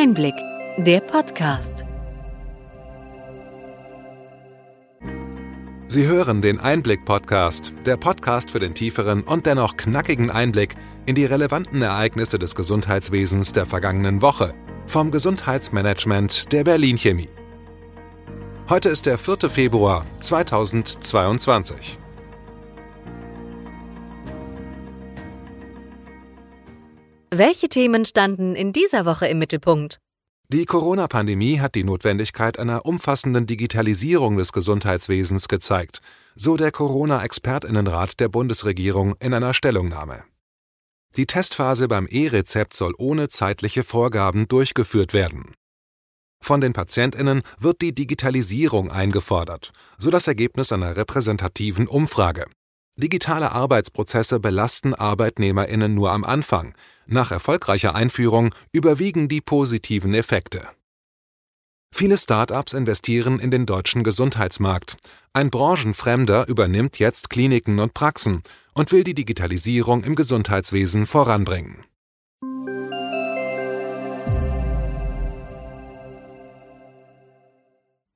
Einblick, der Podcast. Sie hören den Einblick-Podcast, der Podcast für den tieferen und dennoch knackigen Einblick in die relevanten Ereignisse des Gesundheitswesens der vergangenen Woche vom Gesundheitsmanagement der Berlin Chemie. Heute ist der 4. Februar 2022. Welche Themen standen in dieser Woche im Mittelpunkt? Die Corona-Pandemie hat die Notwendigkeit einer umfassenden Digitalisierung des Gesundheitswesens gezeigt, so der Corona-Expertinnenrat der Bundesregierung in einer Stellungnahme. Die Testphase beim E-Rezept soll ohne zeitliche Vorgaben durchgeführt werden. Von den Patientinnen wird die Digitalisierung eingefordert, so das Ergebnis einer repräsentativen Umfrage. Digitale Arbeitsprozesse belasten Arbeitnehmerinnen nur am Anfang, nach erfolgreicher Einführung überwiegen die positiven Effekte. Viele Start-ups investieren in den deutschen Gesundheitsmarkt. Ein Branchenfremder übernimmt jetzt Kliniken und Praxen und will die Digitalisierung im Gesundheitswesen voranbringen.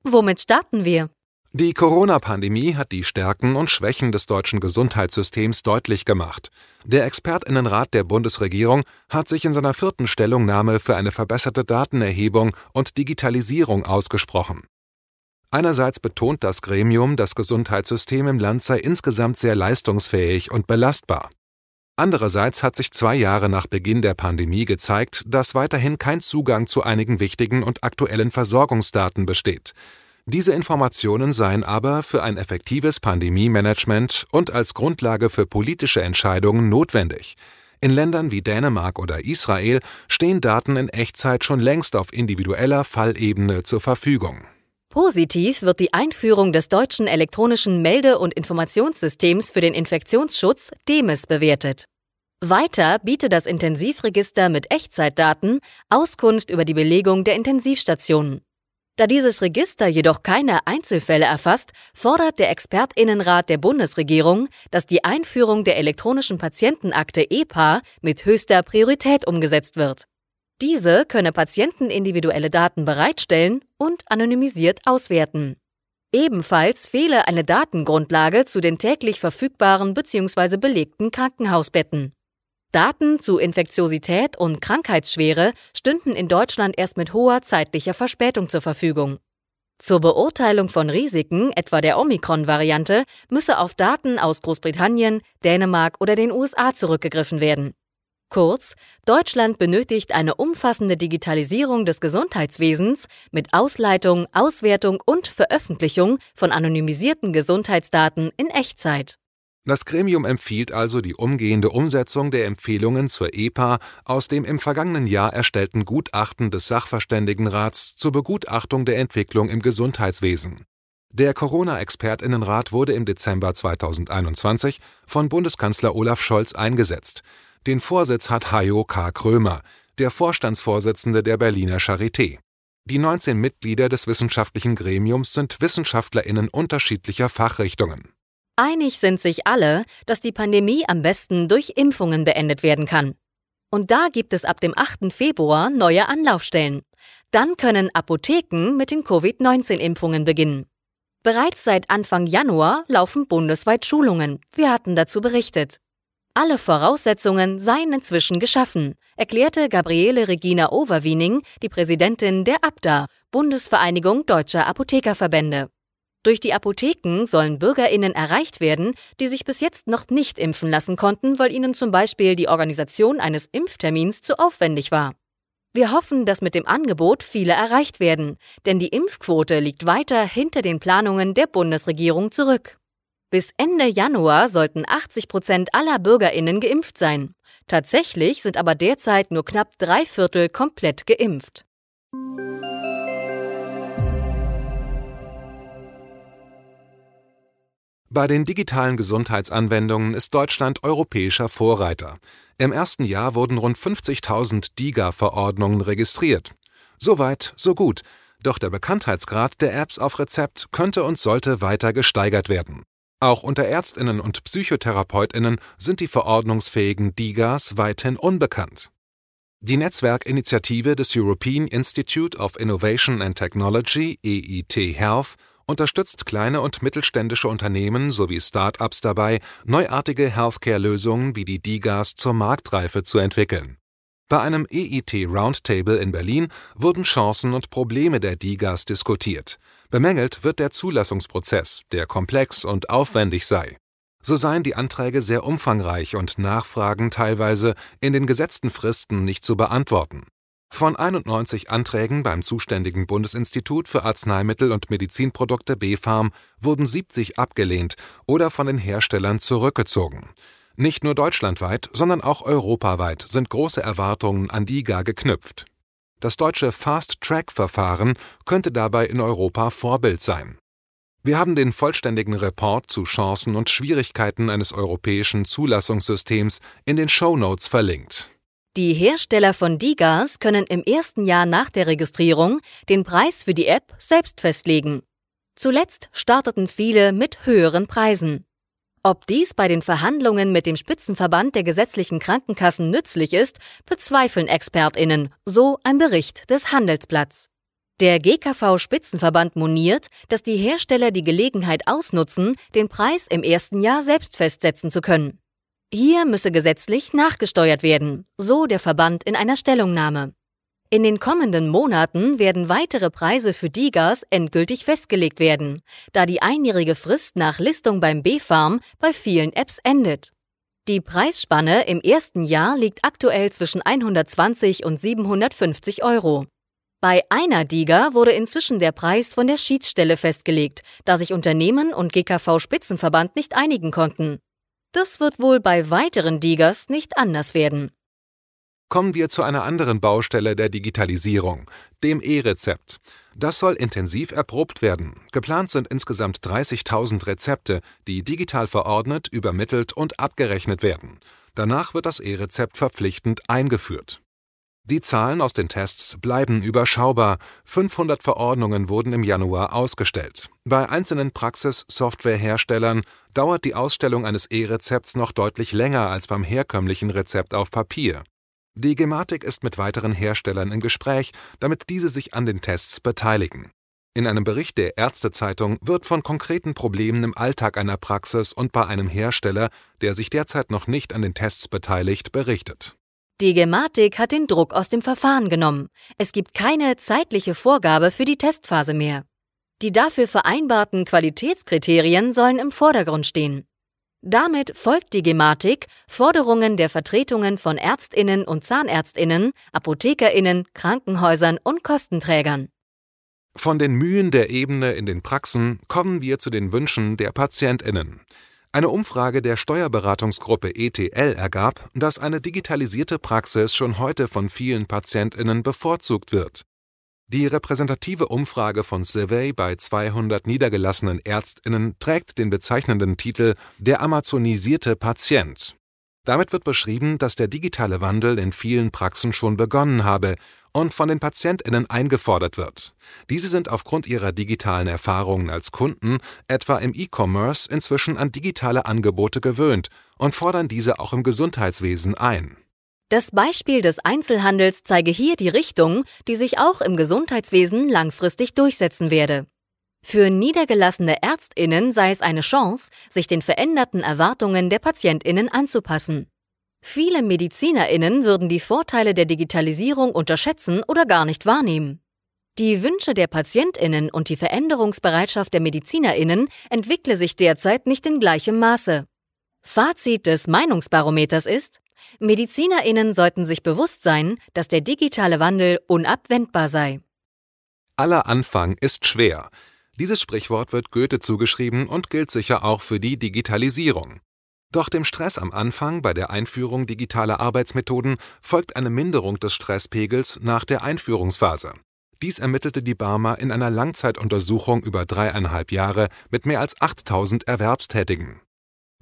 Womit starten wir? Die Corona-Pandemie hat die Stärken und Schwächen des deutschen Gesundheitssystems deutlich gemacht. Der Expertinnenrat der Bundesregierung hat sich in seiner vierten Stellungnahme für eine verbesserte Datenerhebung und Digitalisierung ausgesprochen. Einerseits betont das Gremium, das Gesundheitssystem im Land sei insgesamt sehr leistungsfähig und belastbar. Andererseits hat sich zwei Jahre nach Beginn der Pandemie gezeigt, dass weiterhin kein Zugang zu einigen wichtigen und aktuellen Versorgungsdaten besteht. Diese Informationen seien aber für ein effektives Pandemie-Management und als Grundlage für politische Entscheidungen notwendig. In Ländern wie Dänemark oder Israel stehen Daten in Echtzeit schon längst auf individueller Fallebene zur Verfügung. Positiv wird die Einführung des deutschen elektronischen Melde- und Informationssystems für den Infektionsschutz DEMIS bewertet. Weiter bietet das Intensivregister mit Echtzeitdaten Auskunft über die Belegung der Intensivstationen. Da dieses Register jedoch keine Einzelfälle erfasst, fordert der Expertinnenrat der Bundesregierung, dass die Einführung der elektronischen Patientenakte EPA mit höchster Priorität umgesetzt wird. Diese könne Patienten individuelle Daten bereitstellen und anonymisiert auswerten. Ebenfalls fehle eine Datengrundlage zu den täglich verfügbaren bzw. belegten Krankenhausbetten. Daten zu Infektiosität und Krankheitsschwere stünden in Deutschland erst mit hoher zeitlicher Verspätung zur Verfügung. Zur Beurteilung von Risiken, etwa der Omikron-Variante, müsse auf Daten aus Großbritannien, Dänemark oder den USA zurückgegriffen werden. Kurz, Deutschland benötigt eine umfassende Digitalisierung des Gesundheitswesens mit Ausleitung, Auswertung und Veröffentlichung von anonymisierten Gesundheitsdaten in Echtzeit. Das Gremium empfiehlt also die umgehende Umsetzung der Empfehlungen zur EPA aus dem im vergangenen Jahr erstellten Gutachten des Sachverständigenrats zur Begutachtung der Entwicklung im Gesundheitswesen. Der Corona-Expertinnenrat wurde im Dezember 2021 von Bundeskanzler Olaf Scholz eingesetzt. Den Vorsitz hat Hajo K. Krömer, der Vorstandsvorsitzende der Berliner Charité. Die 19 Mitglieder des wissenschaftlichen Gremiums sind WissenschaftlerInnen unterschiedlicher Fachrichtungen. Einig sind sich alle, dass die Pandemie am besten durch Impfungen beendet werden kann. Und da gibt es ab dem 8. Februar neue Anlaufstellen. Dann können Apotheken mit den Covid-19-Impfungen beginnen. Bereits seit Anfang Januar laufen bundesweit Schulungen. Wir hatten dazu berichtet. Alle Voraussetzungen seien inzwischen geschaffen, erklärte Gabriele Regina Overwiening, die Präsidentin der ABDA, Bundesvereinigung Deutscher Apothekerverbände. Durch die Apotheken sollen Bürgerinnen erreicht werden, die sich bis jetzt noch nicht impfen lassen konnten, weil ihnen zum Beispiel die Organisation eines Impftermins zu aufwendig war. Wir hoffen, dass mit dem Angebot viele erreicht werden, denn die Impfquote liegt weiter hinter den Planungen der Bundesregierung zurück. Bis Ende Januar sollten 80 Prozent aller Bürgerinnen geimpft sein. Tatsächlich sind aber derzeit nur knapp drei Viertel komplett geimpft. Bei den digitalen Gesundheitsanwendungen ist Deutschland europäischer Vorreiter. Im ersten Jahr wurden rund 50.000 DiGA-Verordnungen registriert. Soweit, so gut. Doch der Bekanntheitsgrad der Apps auf Rezept könnte und sollte weiter gesteigert werden. Auch unter Ärztinnen und Psychotherapeutinnen sind die verordnungsfähigen DiGAs weithin unbekannt. Die Netzwerkinitiative des European Institute of Innovation and Technology EIT Health unterstützt kleine und mittelständische Unternehmen sowie Start-ups dabei, neuartige Healthcare-Lösungen wie die DiGAS zur Marktreife zu entwickeln. Bei einem EIT Roundtable in Berlin wurden Chancen und Probleme der DiGAS diskutiert. Bemängelt wird der Zulassungsprozess, der komplex und aufwendig sei. So seien die Anträge sehr umfangreich und Nachfragen teilweise in den gesetzten Fristen nicht zu beantworten. Von 91 Anträgen beim zuständigen Bundesinstitut für Arzneimittel und Medizinprodukte BfArM wurden 70 abgelehnt oder von den Herstellern zurückgezogen. Nicht nur deutschlandweit, sondern auch europaweit sind große Erwartungen an DiGA geknüpft. Das deutsche Fast-Track-Verfahren könnte dabei in Europa Vorbild sein. Wir haben den vollständigen Report zu Chancen und Schwierigkeiten eines europäischen Zulassungssystems in den Show Notes verlinkt. Die Hersteller von Digas können im ersten Jahr nach der Registrierung den Preis für die App selbst festlegen. Zuletzt starteten viele mit höheren Preisen. Ob dies bei den Verhandlungen mit dem Spitzenverband der gesetzlichen Krankenkassen nützlich ist, bezweifeln Expertinnen, so ein Bericht des Handelsblatts. Der GKV-Spitzenverband moniert, dass die Hersteller die Gelegenheit ausnutzen, den Preis im ersten Jahr selbst festsetzen zu können. Hier müsse gesetzlich nachgesteuert werden, so der Verband in einer Stellungnahme. In den kommenden Monaten werden weitere Preise für Digas endgültig festgelegt werden, da die einjährige Frist nach Listung beim B-Farm bei vielen Apps endet. Die Preisspanne im ersten Jahr liegt aktuell zwischen 120 und 750 Euro. Bei einer Diga wurde inzwischen der Preis von der Schiedsstelle festgelegt, da sich Unternehmen und GKV-Spitzenverband nicht einigen konnten. Das wird wohl bei weiteren Digas nicht anders werden. Kommen wir zu einer anderen Baustelle der Digitalisierung, dem E-Rezept. Das soll intensiv erprobt werden. Geplant sind insgesamt 30.000 Rezepte, die digital verordnet, übermittelt und abgerechnet werden. Danach wird das E-Rezept verpflichtend eingeführt. Die Zahlen aus den Tests bleiben überschaubar. 500 Verordnungen wurden im Januar ausgestellt. Bei einzelnen Praxis-Softwareherstellern dauert die Ausstellung eines E-Rezepts noch deutlich länger als beim herkömmlichen Rezept auf Papier. Die Gematik ist mit weiteren Herstellern im Gespräch, damit diese sich an den Tests beteiligen. In einem Bericht der Ärztezeitung wird von konkreten Problemen im Alltag einer Praxis und bei einem Hersteller, der sich derzeit noch nicht an den Tests beteiligt, berichtet die Gematik hat den Druck aus dem Verfahren genommen. Es gibt keine zeitliche Vorgabe für die Testphase mehr. Die dafür vereinbarten Qualitätskriterien sollen im Vordergrund stehen. Damit folgt die Gematik Forderungen der Vertretungen von Ärztinnen und Zahnärztinnen, Apothekerinnen, Krankenhäusern und Kostenträgern. Von den Mühen der Ebene in den Praxen kommen wir zu den Wünschen der Patientinnen. Eine Umfrage der Steuerberatungsgruppe ETL ergab, dass eine digitalisierte Praxis schon heute von vielen Patientinnen bevorzugt wird. Die repräsentative Umfrage von Survey bei 200 niedergelassenen Ärztinnen trägt den bezeichnenden Titel Der amazonisierte Patient. Damit wird beschrieben, dass der digitale Wandel in vielen Praxen schon begonnen habe und von den PatientInnen eingefordert wird. Diese sind aufgrund ihrer digitalen Erfahrungen als Kunden, etwa im E-Commerce, inzwischen an digitale Angebote gewöhnt und fordern diese auch im Gesundheitswesen ein. Das Beispiel des Einzelhandels zeige hier die Richtung, die sich auch im Gesundheitswesen langfristig durchsetzen werde. Für niedergelassene Ärztinnen sei es eine Chance, sich den veränderten Erwartungen der Patientinnen anzupassen. Viele Medizinerinnen würden die Vorteile der Digitalisierung unterschätzen oder gar nicht wahrnehmen. Die Wünsche der Patientinnen und die Veränderungsbereitschaft der Medizinerinnen entwickle sich derzeit nicht in gleichem Maße. Fazit des Meinungsbarometers ist, Medizinerinnen sollten sich bewusst sein, dass der digitale Wandel unabwendbar sei. Aller Anfang ist schwer. Dieses Sprichwort wird Goethe zugeschrieben und gilt sicher auch für die Digitalisierung. Doch dem Stress am Anfang bei der Einführung digitaler Arbeitsmethoden folgt eine Minderung des Stresspegels nach der Einführungsphase. Dies ermittelte die Barmer in einer Langzeituntersuchung über dreieinhalb Jahre mit mehr als 8000 Erwerbstätigen.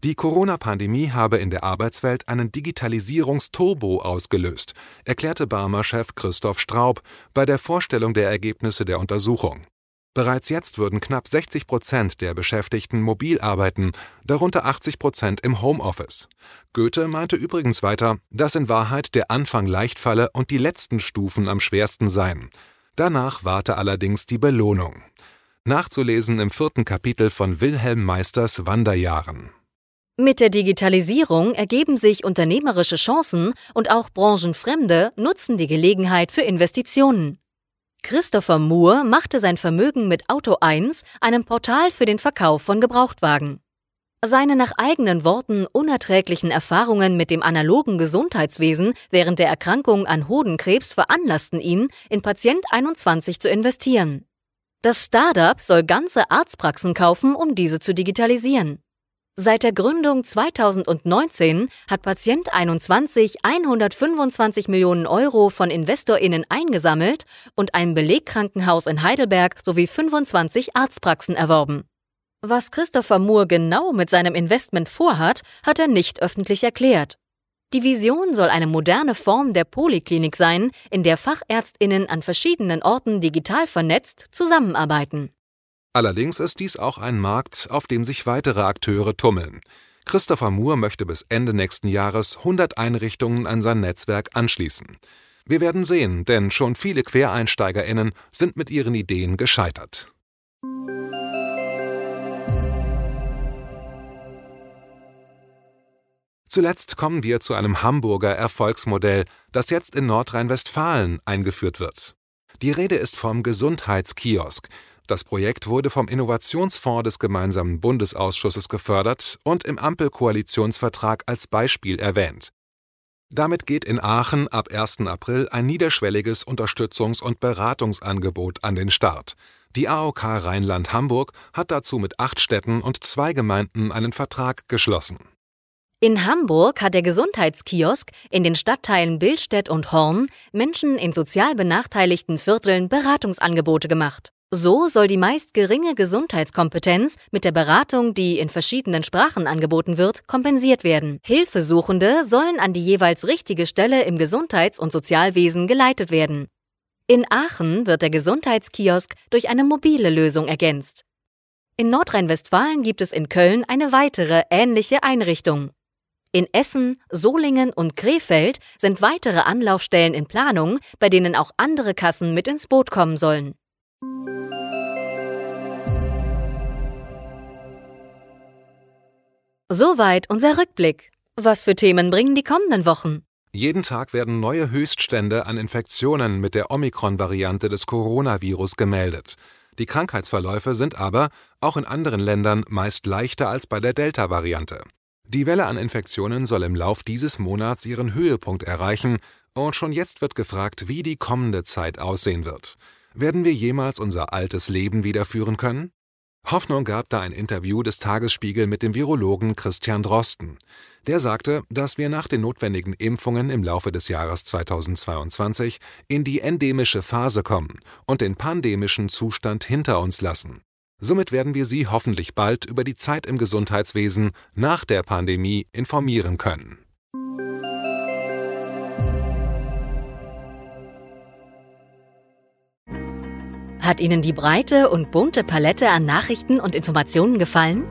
Die Corona-Pandemie habe in der Arbeitswelt einen Digitalisierungsturbo ausgelöst, erklärte Barmer-Chef Christoph Straub bei der Vorstellung der Ergebnisse der Untersuchung. Bereits jetzt würden knapp 60 Prozent der Beschäftigten mobil arbeiten, darunter 80 Prozent im Homeoffice. Goethe meinte übrigens weiter, dass in Wahrheit der Anfang leicht falle und die letzten Stufen am schwersten seien. Danach warte allerdings die Belohnung. Nachzulesen im vierten Kapitel von Wilhelm Meisters Wanderjahren. Mit der Digitalisierung ergeben sich unternehmerische Chancen und auch Branchenfremde nutzen die Gelegenheit für Investitionen. Christopher Moore machte sein Vermögen mit Auto 1, einem Portal für den Verkauf von Gebrauchtwagen. Seine nach eigenen Worten unerträglichen Erfahrungen mit dem analogen Gesundheitswesen während der Erkrankung an Hodenkrebs veranlassten ihn, in Patient 21 zu investieren. Das Startup soll ganze Arztpraxen kaufen, um diese zu digitalisieren. Seit der Gründung 2019 hat Patient 21 125 Millionen Euro von InvestorInnen eingesammelt und ein Belegkrankenhaus in Heidelberg sowie 25 Arztpraxen erworben. Was Christopher Moore genau mit seinem Investment vorhat, hat er nicht öffentlich erklärt. Die Vision soll eine moderne Form der Poliklinik sein, in der Fachärztinnen an verschiedenen Orten digital vernetzt zusammenarbeiten. Allerdings ist dies auch ein Markt, auf dem sich weitere Akteure tummeln. Christopher Moore möchte bis Ende nächsten Jahres 100 Einrichtungen an sein Netzwerk anschließen. Wir werden sehen, denn schon viele QuereinsteigerInnen sind mit ihren Ideen gescheitert. Zuletzt kommen wir zu einem Hamburger Erfolgsmodell, das jetzt in Nordrhein-Westfalen eingeführt wird. Die Rede ist vom Gesundheitskiosk, das Projekt wurde vom Innovationsfonds des gemeinsamen Bundesausschusses gefördert und im Ampelkoalitionsvertrag als Beispiel erwähnt. Damit geht in Aachen ab 1. April ein niederschwelliges Unterstützungs- und Beratungsangebot an den Start. Die AOK Rheinland-Hamburg hat dazu mit acht Städten und zwei Gemeinden einen Vertrag geschlossen. In Hamburg hat der Gesundheitskiosk in den Stadtteilen Billstedt und Horn Menschen in sozial benachteiligten Vierteln Beratungsangebote gemacht. So soll die meist geringe Gesundheitskompetenz mit der Beratung, die in verschiedenen Sprachen angeboten wird, kompensiert werden. Hilfesuchende sollen an die jeweils richtige Stelle im Gesundheits- und Sozialwesen geleitet werden. In Aachen wird der Gesundheitskiosk durch eine mobile Lösung ergänzt. In Nordrhein-Westfalen gibt es in Köln eine weitere ähnliche Einrichtung. In Essen, Solingen und Krefeld sind weitere Anlaufstellen in Planung, bei denen auch andere Kassen mit ins Boot kommen sollen. Soweit unser Rückblick. Was für Themen bringen die kommenden Wochen? Jeden Tag werden neue Höchststände an Infektionen mit der Omikron-Variante des Coronavirus gemeldet. Die Krankheitsverläufe sind aber, auch in anderen Ländern, meist leichter als bei der Delta-Variante. Die Welle an Infektionen soll im Lauf dieses Monats ihren Höhepunkt erreichen, und schon jetzt wird gefragt, wie die kommende Zeit aussehen wird. Werden wir jemals unser altes Leben wiederführen können? Hoffnung gab da ein Interview des Tagesspiegel mit dem Virologen Christian Drosten. Der sagte, dass wir nach den notwendigen Impfungen im Laufe des Jahres 2022 in die endemische Phase kommen und den pandemischen Zustand hinter uns lassen. Somit werden wir Sie hoffentlich bald über die Zeit im Gesundheitswesen nach der Pandemie informieren können. Hat Ihnen die breite und bunte Palette an Nachrichten und Informationen gefallen?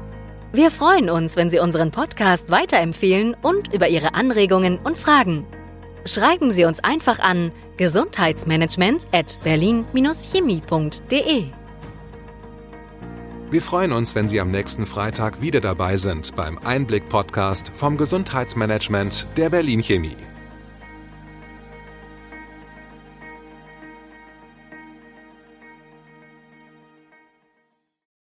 Wir freuen uns, wenn Sie unseren Podcast weiterempfehlen und über Ihre Anregungen und Fragen. Schreiben Sie uns einfach an gesundheitsmanagement at berlin-chemie.de. Wir freuen uns, wenn Sie am nächsten Freitag wieder dabei sind beim Einblick-Podcast vom Gesundheitsmanagement der Berlin Chemie.